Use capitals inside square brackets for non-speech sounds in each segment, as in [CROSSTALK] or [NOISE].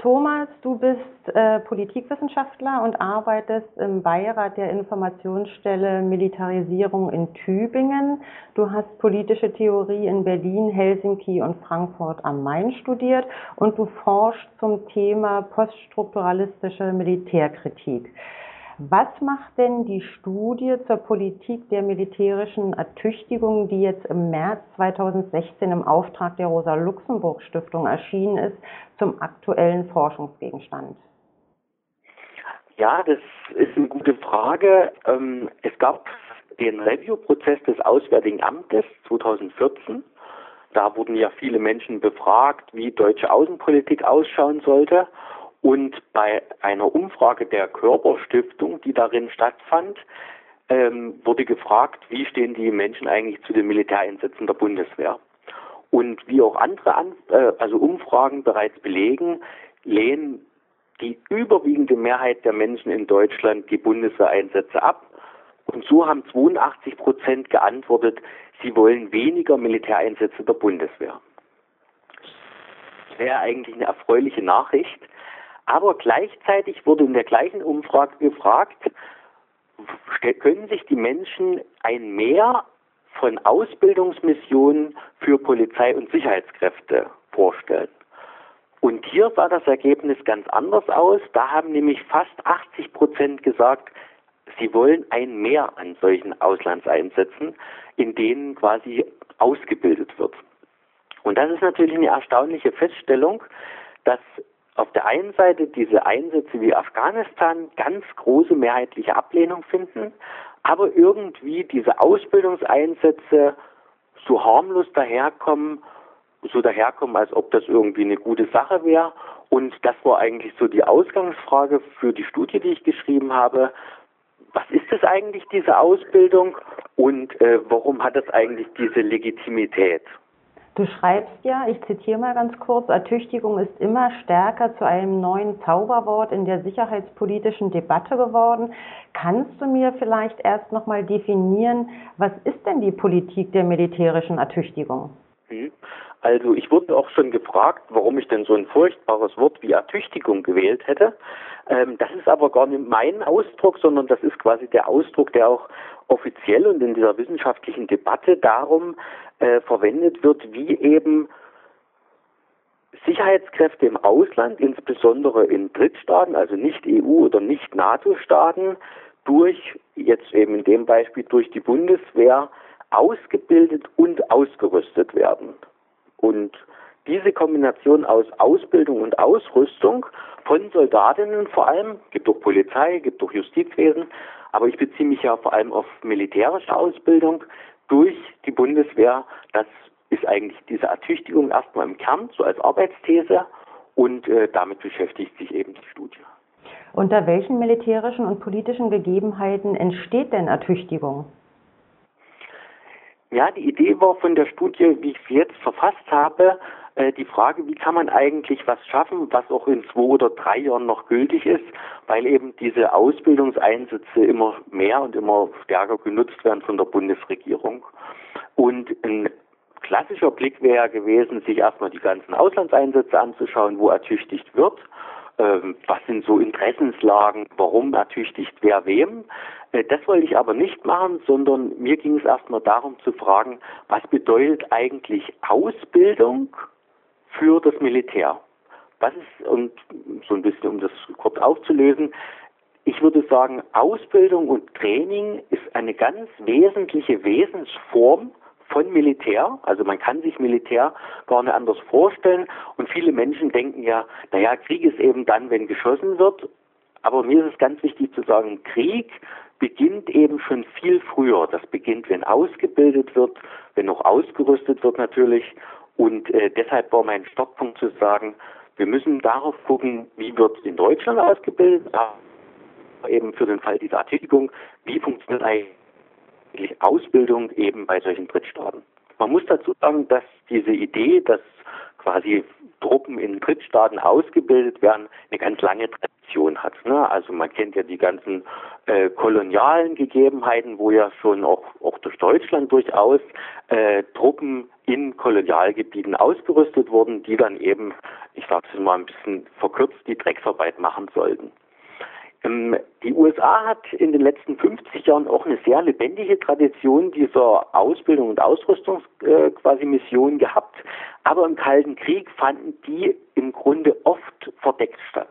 Thomas, du bist äh, Politikwissenschaftler und arbeitest im Beirat der Informationsstelle Militarisierung in Tübingen. Du hast politische Theorie in Berlin, Helsinki und Frankfurt am Main studiert und du forschst zum Thema poststrukturalistische Militärkritik. Was macht denn die Studie zur Politik der militärischen Ertüchtigung, die jetzt im März 2016 im Auftrag der Rosa-Luxemburg-Stiftung erschienen ist, zum aktuellen Forschungsgegenstand? Ja, das ist eine gute Frage. Ähm, es gab den Review-Prozess des Auswärtigen Amtes 2014. Da wurden ja viele Menschen befragt, wie deutsche Außenpolitik ausschauen sollte. Und bei einer Umfrage der Körperstiftung, die darin stattfand, ähm, wurde gefragt, wie stehen die Menschen eigentlich zu den Militäreinsätzen der Bundeswehr. Und wie auch andere An äh, also Umfragen bereits belegen, lehnen die überwiegende Mehrheit der Menschen in Deutschland die Bundeswehreinsätze ab. Und so haben 82 Prozent geantwortet, sie wollen weniger Militäreinsätze der Bundeswehr. Das wäre eigentlich eine erfreuliche Nachricht, aber gleichzeitig wurde in der gleichen Umfrage gefragt, können sich die Menschen ein Mehr von Ausbildungsmissionen für Polizei und Sicherheitskräfte vorstellen? Und hier sah das Ergebnis ganz anders aus. Da haben nämlich fast 80 Prozent gesagt, sie wollen ein Mehr an solchen Auslandseinsätzen, in denen quasi ausgebildet wird. Und das ist natürlich eine erstaunliche Feststellung, dass auf der einen Seite diese Einsätze wie Afghanistan ganz große mehrheitliche Ablehnung finden, aber irgendwie diese Ausbildungseinsätze so harmlos daherkommen, so daherkommen, als ob das irgendwie eine gute Sache wäre. Und das war eigentlich so die Ausgangsfrage für die Studie, die ich geschrieben habe. Was ist das eigentlich, diese Ausbildung? Und äh, warum hat das eigentlich diese Legitimität? Du schreibst ja, ich zitiere mal ganz kurz, Ertüchtigung ist immer stärker zu einem neuen Zauberwort in der sicherheitspolitischen Debatte geworden. Kannst du mir vielleicht erst nochmal definieren, was ist denn die Politik der militärischen Ertüchtigung? Mhm. Also ich wurde auch schon gefragt, warum ich denn so ein furchtbares Wort wie Ertüchtigung gewählt hätte. Ähm, das ist aber gar nicht mein Ausdruck, sondern das ist quasi der Ausdruck, der auch offiziell und in dieser wissenschaftlichen Debatte darum äh, verwendet wird, wie eben Sicherheitskräfte im Ausland, insbesondere in Drittstaaten, also nicht EU- oder nicht NATO-Staaten, durch, jetzt eben in dem Beispiel durch die Bundeswehr, ausgebildet und ausgerüstet werden. Und diese Kombination aus Ausbildung und Ausrüstung von Soldatinnen vor allem, gibt auch Polizei, gibt auch Justizwesen, aber ich beziehe mich ja vor allem auf militärische Ausbildung durch die Bundeswehr. Das ist eigentlich diese Ertüchtigung erstmal im Kern, so als Arbeitsthese und äh, damit beschäftigt sich eben die Studie. Unter welchen militärischen und politischen Gegebenheiten entsteht denn Ertüchtigung? Ja, die Idee war von der Studie, wie ich sie jetzt verfasst habe, äh, die Frage, wie kann man eigentlich was schaffen, was auch in zwei oder drei Jahren noch gültig ist, weil eben diese Ausbildungseinsätze immer mehr und immer stärker genutzt werden von der Bundesregierung. Und ein klassischer Blick wäre gewesen, sich erstmal die ganzen Auslandseinsätze anzuschauen, wo ertüchtigt wird ähm, was sind so Interessenslagen, warum ertüchtigt wer wem. Äh, das wollte ich aber nicht machen, sondern mir ging es erstmal darum zu fragen, was bedeutet eigentlich Ausbildung für das Militär? Was ist, und so ein bisschen, um das kurz aufzulösen, ich würde sagen, Ausbildung und Training ist eine ganz wesentliche Wesensform von Militär. Also man kann sich Militär gar nicht anders vorstellen. Und viele Menschen denken ja, naja, Krieg ist eben dann, wenn geschossen wird. Aber mir ist es ganz wichtig zu sagen, Krieg beginnt eben schon viel früher. Das beginnt, wenn ausgebildet wird, wenn noch ausgerüstet wird natürlich. Und äh, deshalb war mein Stockpunkt zu sagen, wir müssen darauf gucken, wie wird in Deutschland ausgebildet, aber eben für den Fall dieser Ertüchtigung, wie funktioniert eigentlich Ausbildung eben bei solchen Drittstaaten. Man muss dazu sagen, dass diese Idee, dass quasi Truppen in Drittstaaten ausgebildet werden, eine ganz lange Tradition hat. Ne? Also man kennt ja die ganzen äh, kolonialen Gegebenheiten, wo ja schon auch, auch durch Deutschland durchaus äh, Truppen in Kolonialgebieten ausgerüstet wurden, die dann eben, ich sage es mal ein bisschen verkürzt, die Drecksarbeit machen sollten. Ähm, die USA hat in den letzten 50 Jahren auch eine sehr lebendige Tradition dieser Ausbildung und Ausrüstung äh, gehabt. Aber im Kalten Krieg fanden die im Grunde oft verdeckt statt.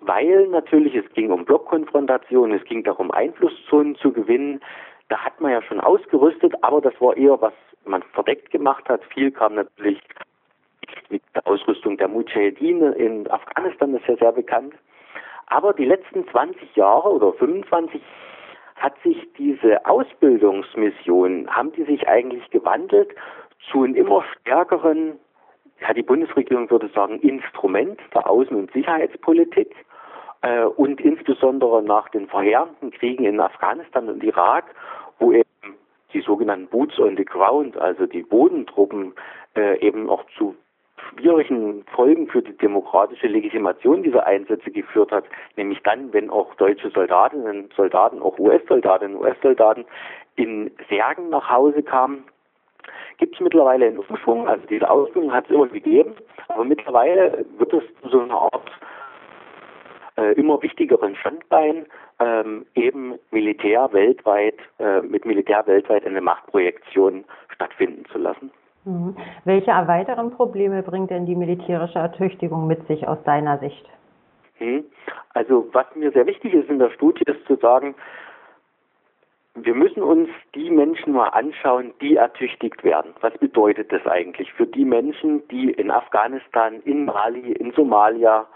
Weil natürlich es ging um Blockkonfrontation, es ging darum, Einflusszonen zu gewinnen. Da hat man ja schon ausgerüstet, aber das war eher, was man verdeckt gemacht hat. Viel kam natürlich mit der Ausrüstung der Mujahedin in Afghanistan, das ist ja sehr bekannt. Aber die letzten 20 Jahre oder 25 hat sich diese Ausbildungsmission, haben die sich eigentlich gewandelt zu einem immer stärkeren, ja die Bundesregierung würde sagen, Instrument der Außen- und Sicherheitspolitik und insbesondere nach den verheerenden Kriegen in Afghanistan und Irak, wo eben die sogenannten Boots on the Ground, also die Bodentruppen, äh, eben auch zu schwierigen Folgen für die demokratische Legitimation dieser Einsätze geführt hat, nämlich dann, wenn auch deutsche Soldatinnen und Soldaten, auch US-Soldatinnen und US-Soldaten in Särgen nach Hause kamen, gibt es mittlerweile einen Umschwung, also diese Ausbildung hat es immer gegeben, aber mittlerweile wird es zu so einer Art äh, immer wichtigeren Standbein, ähm, eben Militär weltweit, äh, mit Militär weltweit eine Machtprojektion stattfinden zu lassen. Mhm. Welche weiteren Probleme bringt denn die militärische Ertüchtigung mit sich aus deiner Sicht? Mhm. Also was mir sehr wichtig ist in der Studie, ist zu sagen, wir müssen uns die Menschen mal anschauen, die ertüchtigt werden. Was bedeutet das eigentlich für die Menschen, die in Afghanistan, in Mali, in Somalia,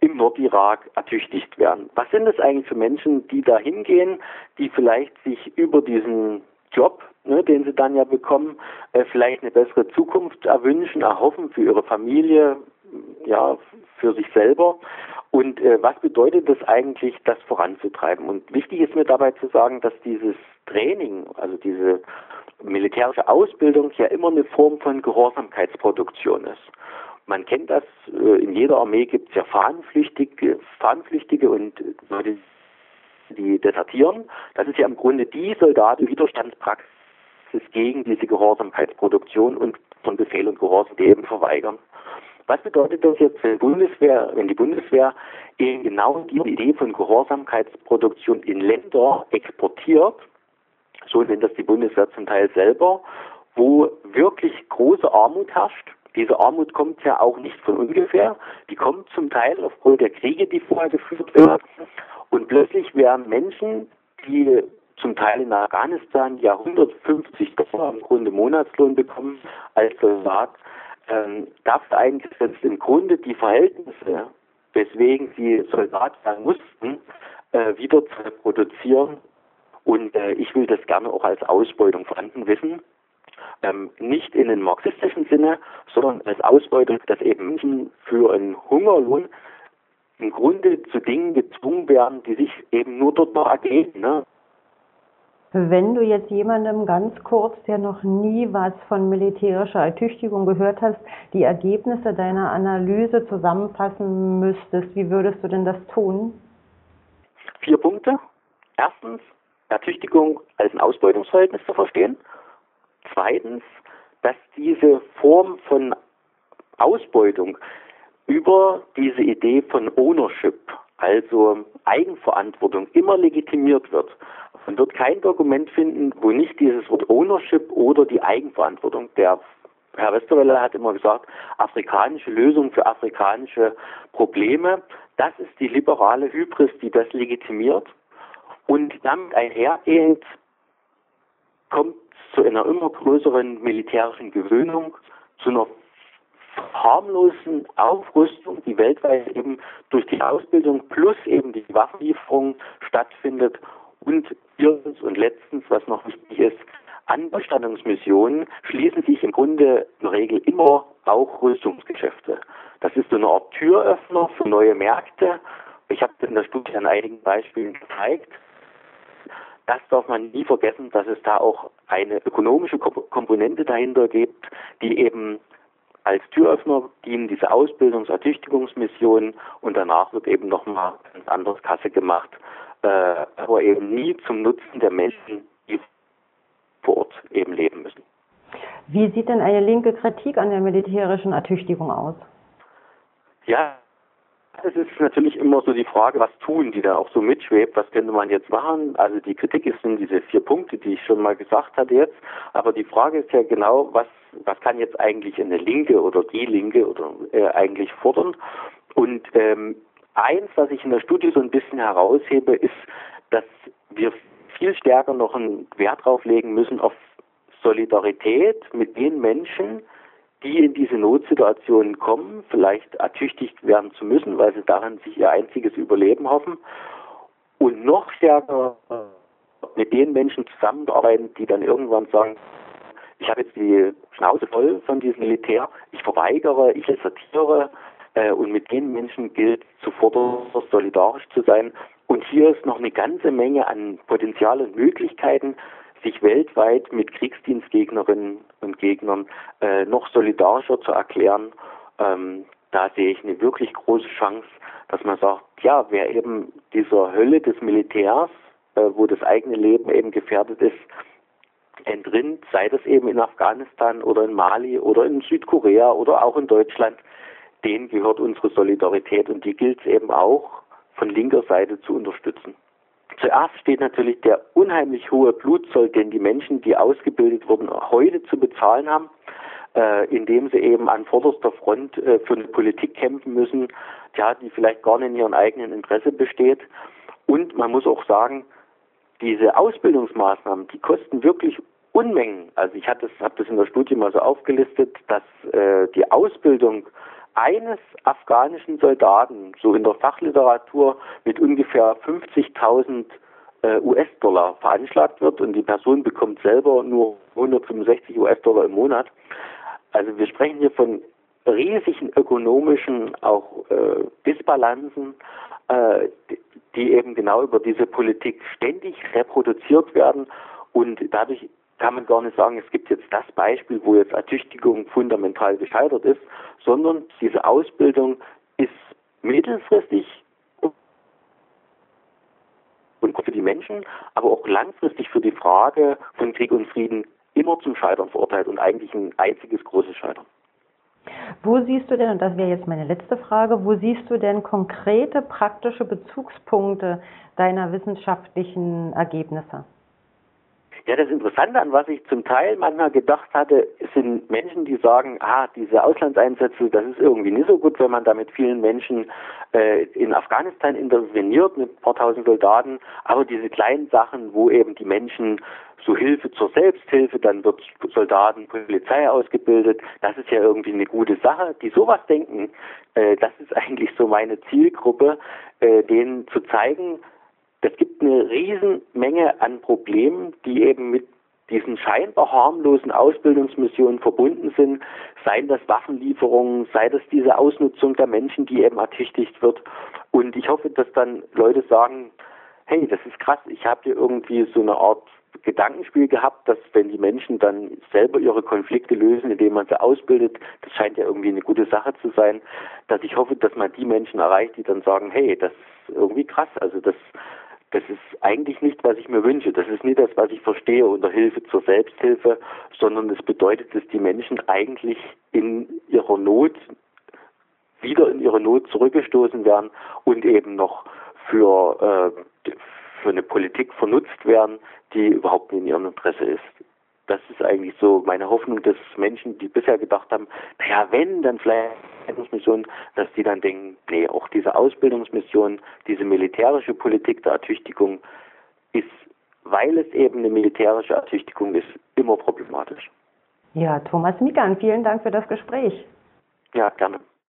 im Nordirak ertüchtigt werden? Was sind das eigentlich für Menschen, die da hingehen, die vielleicht sich über diesen Job, ne, den sie dann ja bekommen, äh, vielleicht eine bessere Zukunft erwünschen, erhoffen für ihre Familie, ja, für sich selber. Und äh, was bedeutet das eigentlich, das voranzutreiben? Und wichtig ist mir dabei zu sagen, dass dieses Training, also diese militärische Ausbildung ja immer eine Form von Gehorsamkeitsproduktion ist. Man kennt das, äh, in jeder Armee gibt es ja Fahnenflüchtige, Fahnenflüchtige und Leute, die desertieren. Das ist ja im Grunde die Soldatenwiderstandspraxis gegen diese Gehorsamkeitsproduktion und von Befehl und Gehorsam, die eben verweigern. Was bedeutet das jetzt, wenn, Bundeswehr, wenn die Bundeswehr eben genau die Idee von Gehorsamkeitsproduktion in Länder exportiert, so nennt das die Bundeswehr zum Teil selber, wo wirklich große Armut herrscht. Diese Armut kommt ja auch nicht von ungefähr. Die kommt zum Teil aufgrund der Kriege, die vorher geführt werden. Und plötzlich werden Menschen, die zum Teil in Afghanistan ja 150 Dollar im Grunde Monatslohn bekommen als Soldat, ähm, dafür eingesetzt, im Grunde die Verhältnisse, weswegen sie Soldat sein mussten, äh, wieder zu reproduzieren. Und äh, ich will das gerne auch als Ausbeutung vorhanden wissen. Ähm, nicht in den marxistischen Sinne, sondern als Ausbeutung, dass eben Menschen für einen Hungerlohn im Grunde zu Dingen gezwungen werden, die sich eben nur dort noch ergeben. Ne? Wenn du jetzt jemandem ganz kurz, der noch nie was von militärischer Ertüchtigung gehört hast, die Ergebnisse deiner Analyse zusammenfassen müsstest, wie würdest du denn das tun? Vier Punkte. Erstens, Ertüchtigung als ein Ausbeutungsverhältnis zu verstehen. Zweitens, dass diese Form von Ausbeutung über diese Idee von Ownership, also Eigenverantwortung, immer legitimiert wird. Man wird kein Dokument finden, wo nicht dieses Wort Ownership oder die Eigenverantwortung, der Herr Westerwelle hat immer gesagt, afrikanische Lösung für afrikanische Probleme, das ist die liberale Hybris, die das legitimiert. Und damit einhergehend kommt zu einer immer größeren militärischen Gewöhnung, zu einer harmlosen Aufrüstung, die weltweit eben durch die Ausbildung plus eben die Waffenlieferung stattfindet. Und viertens und letztens, was noch wichtig ist, an Bestattungsmissionen schließen sich im Grunde in der Regel immer auch Rüstungsgeschäfte. Das ist so eine Art Türöffner für neue Märkte. Ich habe in der Studie an einigen Beispielen gezeigt. Das darf man nie vergessen, dass es da auch eine ökonomische Komponente dahinter gibt, die eben als Türöffner dienen diese Ausbildungs-, Ertüchtigungsmissionen und danach wird eben nochmal ein anderes Kasse gemacht, äh, aber eben nie zum Nutzen der Menschen, die vor Ort eben leben müssen. Wie sieht denn eine linke Kritik an der militärischen Ertüchtigung aus? Ja, es ist natürlich immer so die Frage, was tun, die da auch so mitschwebt, was könnte man jetzt machen? Also die Kritik ist sind diese vier Punkte, die ich schon mal gesagt hatte jetzt, aber die Frage ist ja genau, was was kann jetzt eigentlich eine Linke oder die Linke oder äh, eigentlich fordern? Und ähm, eins, was ich in der Studie so ein bisschen heraushebe, ist, dass wir viel stärker noch einen Wert drauf legen müssen auf Solidarität mit den Menschen, die in diese Notsituationen kommen, vielleicht ertüchtigt werden zu müssen, weil sie darin sich ihr einziges Überleben hoffen. Und noch stärker mit den Menschen zusammenarbeiten, die dann irgendwann sagen, ich habe jetzt die Schnauze voll von diesem Militär, ich verweigere, ich desertiere, äh, und mit den Menschen gilt zuvor solidarisch zu sein. Und hier ist noch eine ganze Menge an Potenzial und Möglichkeiten, sich weltweit mit Kriegsdienstgegnerinnen und Gegnern äh, noch solidarischer zu erklären. Ähm, da sehe ich eine wirklich große Chance, dass man sagt, ja, wer eben dieser Hölle des Militärs, äh, wo das eigene Leben eben gefährdet ist, entrinnt, sei das eben in Afghanistan oder in Mali oder in Südkorea oder auch in Deutschland, denen gehört unsere Solidarität und die gilt es eben auch von linker Seite zu unterstützen. Zuerst steht natürlich der unheimlich hohe Blutzoll, den die Menschen, die ausgebildet wurden, heute zu bezahlen haben, äh, indem sie eben an vorderster Front äh, für eine Politik kämpfen müssen, ja, die vielleicht gar nicht in ihrem eigenen Interesse besteht. Und man muss auch sagen, diese Ausbildungsmaßnahmen, die kosten wirklich Unmengen. Also ich habe das, hab das in der Studie mal so aufgelistet, dass äh, die Ausbildung eines afghanischen Soldaten, so in der Fachliteratur, mit ungefähr 50.000 äh, US-Dollar veranschlagt wird und die Person bekommt selber nur 165 US-Dollar im Monat. Also wir sprechen hier von riesigen ökonomischen auch äh, Disbalanzen, äh, die eben genau über diese Politik ständig reproduziert werden und dadurch kann man gar nicht sagen, es gibt jetzt das Beispiel, wo jetzt Ertüchtigung fundamental gescheitert ist, sondern diese Ausbildung ist mittelfristig und für die Menschen, aber auch langfristig für die Frage von Krieg und Frieden immer zum Scheitern verurteilt und eigentlich ein einziges großes Scheitern. Wo siehst du denn, und das wäre jetzt meine letzte Frage, wo siehst du denn konkrete praktische Bezugspunkte deiner wissenschaftlichen Ergebnisse? Ja, das Interessante, an was ich zum Teil manchmal gedacht hatte, sind Menschen, die sagen, ah, diese Auslandseinsätze, das ist irgendwie nicht so gut, wenn man da mit vielen Menschen äh, in Afghanistan interveniert, mit ein paar tausend Soldaten, aber diese kleinen Sachen, wo eben die Menschen so Hilfe zur Selbsthilfe, dann wird Soldaten, Polizei ausgebildet, das ist ja irgendwie eine gute Sache. Die sowas denken, äh, das ist [LAUGHS] eigentlich so meine Zielgruppe, äh, denen zu zeigen, es gibt eine Riesenmenge an Problemen, die eben mit diesen scheinbar harmlosen Ausbildungsmissionen verbunden sind, seien das Waffenlieferungen, sei das diese Ausnutzung der Menschen, die eben ertüchtigt wird. Und ich hoffe, dass dann Leute sagen, hey, das ist krass, ich habe hier irgendwie so eine Art Gedankenspiel gehabt, dass wenn die Menschen dann selber ihre Konflikte lösen, indem man sie ausbildet, das scheint ja irgendwie eine gute Sache zu sein, dass ich hoffe, dass man die Menschen erreicht, die dann sagen, hey, das ist irgendwie krass, also das das ist eigentlich nicht, was ich mir wünsche. Das ist nicht das, was ich verstehe unter Hilfe zur Selbsthilfe, sondern es bedeutet, dass die Menschen eigentlich in ihrer Not wieder in ihre Not zurückgestoßen werden und eben noch für, äh, für eine Politik vernutzt werden, die überhaupt nicht in ihrem Interesse ist das ist eigentlich so meine Hoffnung, dass Menschen, die bisher gedacht haben, naja, wenn, dann vielleicht Mission, dass die dann denken, nee, auch diese Ausbildungsmission, diese militärische Politik der Ertüchtigung ist, weil es eben eine militärische Ertüchtigung ist, immer problematisch. Ja, Thomas Mikan, vielen Dank für das Gespräch. Ja, gerne.